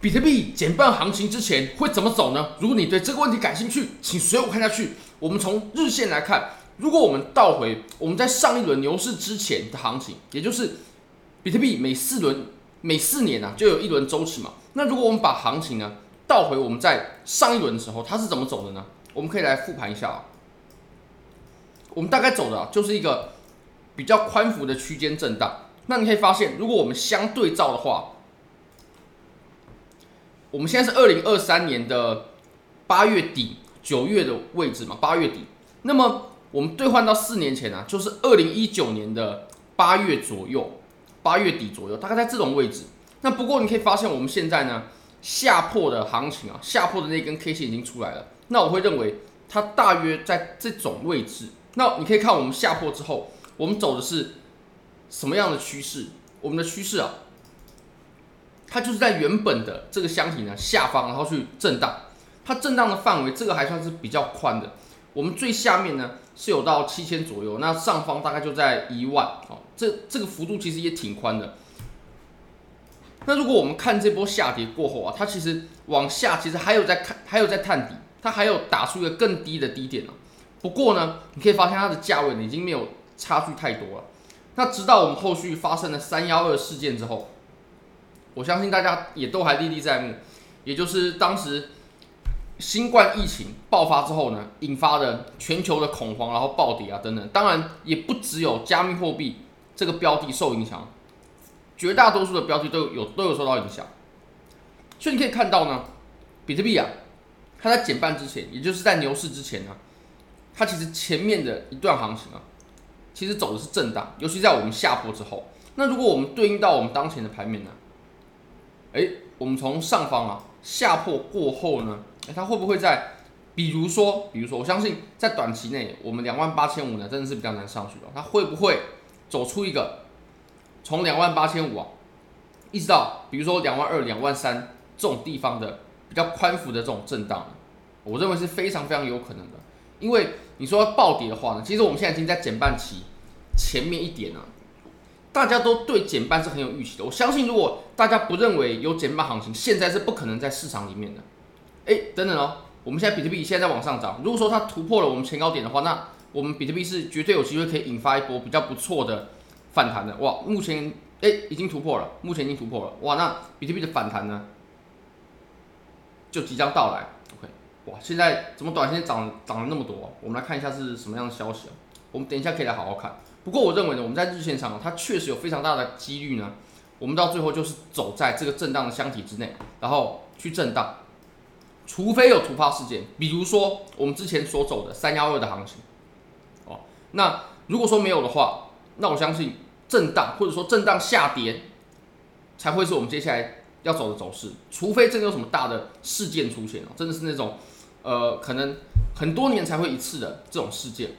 比特币减半行情之前会怎么走呢？如果你对这个问题感兴趣，请随我看下去。我们从日线来看，如果我们倒回我们在上一轮牛市之前的行情，也就是比特币每四轮、每四年啊就有一轮周期嘛。那如果我们把行情呢倒回我们在上一轮的时候，它是怎么走的呢？我们可以来复盘一下啊。我们大概走的就是一个比较宽幅的区间震荡。那你可以发现，如果我们相对照的话，我们现在是二零二三年的八月底九月的位置嘛，八月底。那么我们兑换到四年前啊，就是二零一九年的八月左右，八月底左右，大概在这种位置。那不过你可以发现，我们现在呢下破的行情啊，下破的那根 K 线已经出来了。那我会认为它大约在这种位置。那你可以看我们下破之后，我们走的是什么样的趋势？我们的趋势啊。它就是在原本的这个箱体呢下方，然后去震荡。它震荡的范围，这个还算是比较宽的。我们最下面呢是有到七千左右，那上方大概就在一万哦。这这个幅度其实也挺宽的。那如果我们看这波下跌过后啊，它其实往下其实还有在看，还有在探底，它还有打出一个更低的低点了。不过呢，你可以发现它的价位呢已经没有差距太多了。那直到我们后续发生了三幺二事件之后。我相信大家也都还历历在目，也就是当时新冠疫情爆发之后呢，引发的全球的恐慌，然后暴跌啊等等。当然也不只有加密货币这个标的受影响，绝大多数的标的都有都有受到影响。所以你可以看到呢，比特币啊，它在减半之前，也就是在牛市之前呢，它其实前面的一段行情啊，其实走的是震荡，尤其在我们下破之后。那如果我们对应到我们当前的盘面呢？哎，我们从上方啊下破过后呢，哎，它会不会在，比如说，比如说，我相信在短期内，我们两万八千五呢，真的是比较难上去的。它会不会走出一个从两万八千五啊，一直到比如说两万二、两万三这种地方的比较宽幅的这种震荡？我认为是非常非常有可能的，因为你说暴跌的话呢，其实我们现在已经在减半期前面一点了。大家都对减半是很有预期的。我相信，如果大家不认为有减半行情，现在是不可能在市场里面的。哎，等等哦，我们现在比特币现在在往上涨。如果说它突破了我们前高点的话，那我们比特币是绝对有机会可以引发一波比较不错的反弹的。哇，目前哎已经突破了，目前已经突破了。哇，那比特币的反弹呢，就即将到来。OK，哇，现在怎么短时间涨涨了那么多？我们来看一下是什么样的消息啊？我们等一下可以来好好看。不过我认为呢，我们在日线上，它确实有非常大的几率呢，我们到最后就是走在这个震荡的箱体之内，然后去震荡，除非有突发事件，比如说我们之前所走的三幺二的行情，哦，那如果说没有的话，那我相信震荡或者说震荡下跌才会是我们接下来要走的走势，除非真的有什么大的事件出现哦，真的是那种呃可能很多年才会一次的这种事件。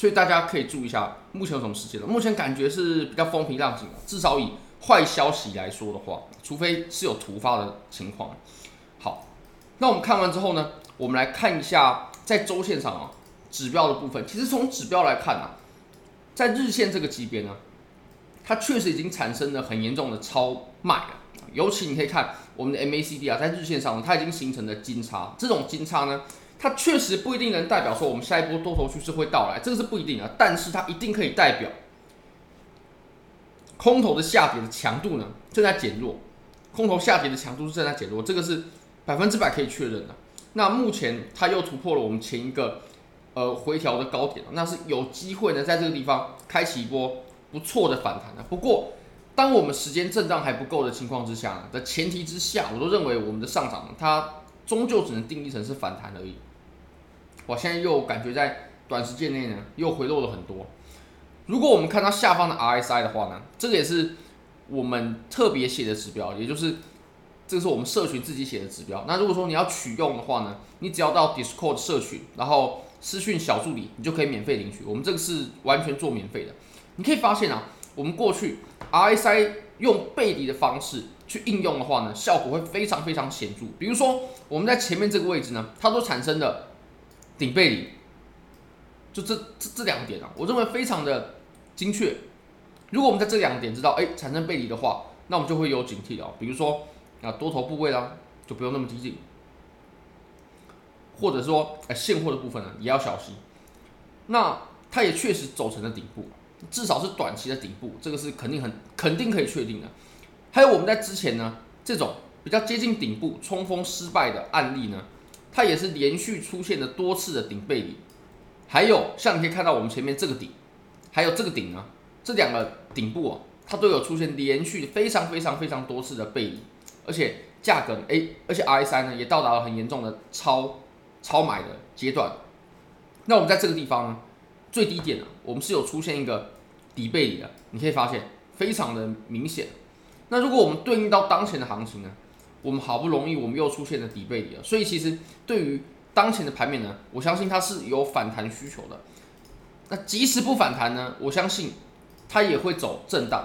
所以大家可以注意一下，目前有什么事件了？目前感觉是比较风平浪静，至少以坏消息来说的话，除非是有突发的情况。好，那我们看完之后呢，我们来看一下在周线上啊指标的部分。其实从指标来看啊，在日线这个级别呢，它确实已经产生了很严重的超卖了。尤其你可以看我们的 MACD 啊，在日线上它已经形成了金叉，这种金叉呢。它确实不一定能代表说我们下一波多头趋势会到来，这个是不一定的。但是它一定可以代表空头的下跌的强度呢正在减弱，空头下跌的强度是正在减弱，这个是百分之百可以确认的。那目前它又突破了我们前一个呃回调的高点，那是有机会呢在这个地方开启一波不错的反弹的。不过，当我们时间震荡还不够的情况之下的前提之下，我都认为我们的上涨它终究只能定义成是反弹而已。我现在又感觉在短时间内呢，又回落了很多。如果我们看到下方的 RSI 的话呢，这个也是我们特别写的指标，也就是这个是我们社群自己写的指标。那如果说你要取用的话呢，你只要到 Discord 社群，然后私讯小助理，你就可以免费领取。我们这个是完全做免费的。你可以发现啊，我们过去 RSI 用背离的方式去应用的话呢，效果会非常非常显著。比如说我们在前面这个位置呢，它都产生了。顶背离，就这这这两点啊，我认为非常的精确。如果我们在这两点知道，哎，产生背离的话，那我们就会有警惕了。比如说，啊多头部位啦就不用那么激进，或者说哎现货的部分呢也要小心。那它也确实走成了顶部，至少是短期的顶部，这个是肯定很肯定可以确定的。还有我们在之前呢这种比较接近顶部冲锋失败的案例呢，它也是连续出现了多次的顶背离。还有像你可以看到我们前面这个顶，还有这个顶呢，这两个顶部啊，它都有出现连续非常非常非常多次的背离，而且价格哎，而且 RSI 呢也到达了很严重的超超买的阶段。那我们在这个地方呢，最低点呢，我们是有出现一个底背离的，你可以发现非常的明显。那如果我们对应到当前的行情呢，我们好不容易我们又出现了底背离了，所以其实对于当前的盘面呢，我相信它是有反弹需求的。那即使不反弹呢，我相信它也会走震荡，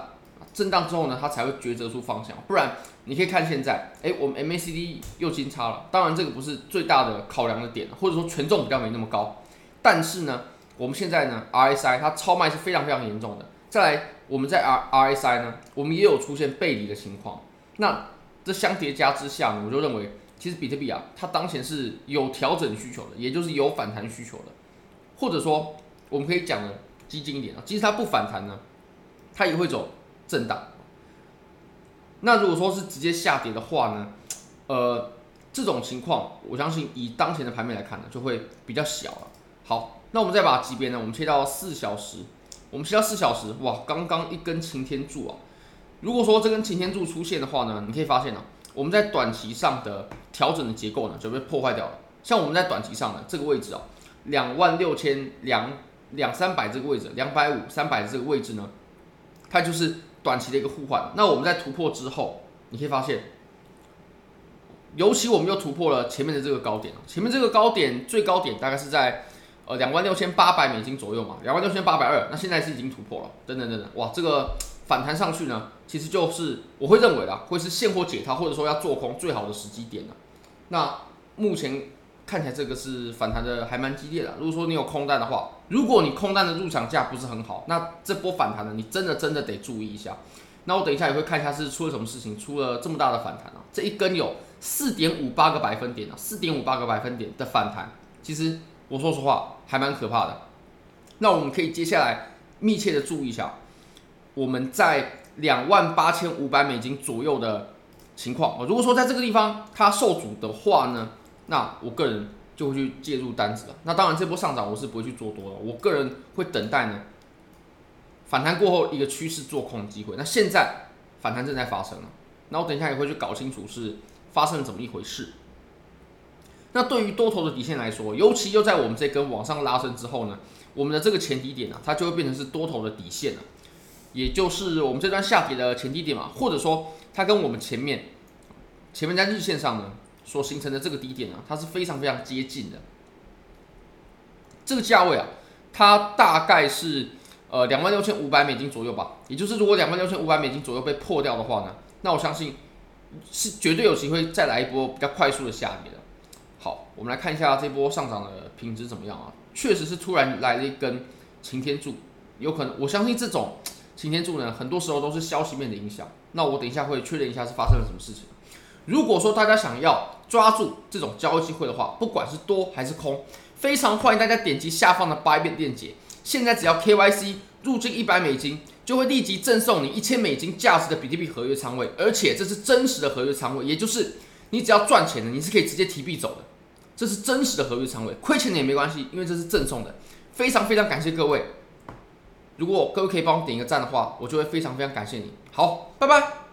震荡之后呢，它才会抉择出方向。不然你可以看现在，哎，我们 MACD 又金叉了。当然这个不是最大的考量的点，或者说权重比较没那么高。但是呢，我们现在呢，RSI 它超卖是非常非常严重的。再来，我们在 R RSI 呢，我们也有出现背离的情况。那这相叠加之下呢，我就认为。其实比特币啊，它当前是有调整需求的，也就是有反弹需求的，或者说我们可以讲的激进一点啊，即使它不反弹呢，它也会走震荡。那如果说是直接下跌的话呢，呃，这种情况我相信以当前的盘面来看呢，就会比较小了。好，那我们再把级别呢，我们切到四小时，我们切到四小时，哇，刚刚一根擎天柱啊，如果说这根擎天柱出现的话呢，你可以发现啊。我们在短期上的调整的结构呢，就被破坏掉了。像我们在短期上的这个位置啊，两万六千两两三百这个位置，两百五三百的这个位置呢，它就是短期的一个互换。那我们在突破之后，你可以发现，尤其我们又突破了前面的这个高点，前面这个高点最高点大概是在呃两万六千八百美金左右嘛，两万六千八百二，那现在是已经突破了，等等等等，哇，这个。反弹上去呢，其实就是我会认为啦，会是现货解套或者说要做空最好的时机点了。那目前看起来这个是反弹的还蛮激烈的。如果说你有空单的话，如果你空单的入场价不是很好，那这波反弹呢，你真的真的得注意一下。那我等一下也会看一下是出了什么事情，出了这么大的反弹啊，这一根有四点五八个百分点啊，四点五八个百分点的反弹，其实我说实话还蛮可怕的。那我们可以接下来密切的注意一下。我们在两万八千五百美金左右的情况啊，如果说在这个地方它受阻的话呢，那我个人就会去介入单子了。那当然这波上涨我是不会去做多的，我个人会等待呢反弹过后一个趋势做空的机会。那现在反弹正在发生了，那我等一下也会去搞清楚是发生了怎么一回事。那对于多头的底线来说，尤其又在我们这根往上拉升之后呢，我们的这个前低点呢、啊，它就会变成是多头的底线了。也就是我们这段下跌的前低点嘛，或者说它跟我们前面前面在日线上呢所形成的这个低点呢，它是非常非常接近的。这个价位啊，它大概是呃两万六千五百美金左右吧。也就是如果两万六千五百美金左右被破掉的话呢，那我相信是绝对有机会再来一波比较快速的下跌的。好，我们来看一下这波上涨的品质怎么样啊？确实是突然来了一根擎天柱，有可能我相信这种。擎天柱呢，很多时候都是消息面的影响。那我等一下会确认一下是发生了什么事情。如果说大家想要抓住这种交易机会的话，不管是多还是空，非常欢迎大家点击下方的 Bybit 链接。现在只要 KYC 入金一百美金，就会立即赠送你一千美金价值的比特币合约仓位，而且这是真实的合约仓位，也就是你只要赚钱的，你是可以直接提币走的。这是真实的合约仓位，亏钱的也没关系，因为这是赠送的。非常非常感谢各位。如果各位可以帮我点一个赞的话，我就会非常非常感谢你。好，拜拜。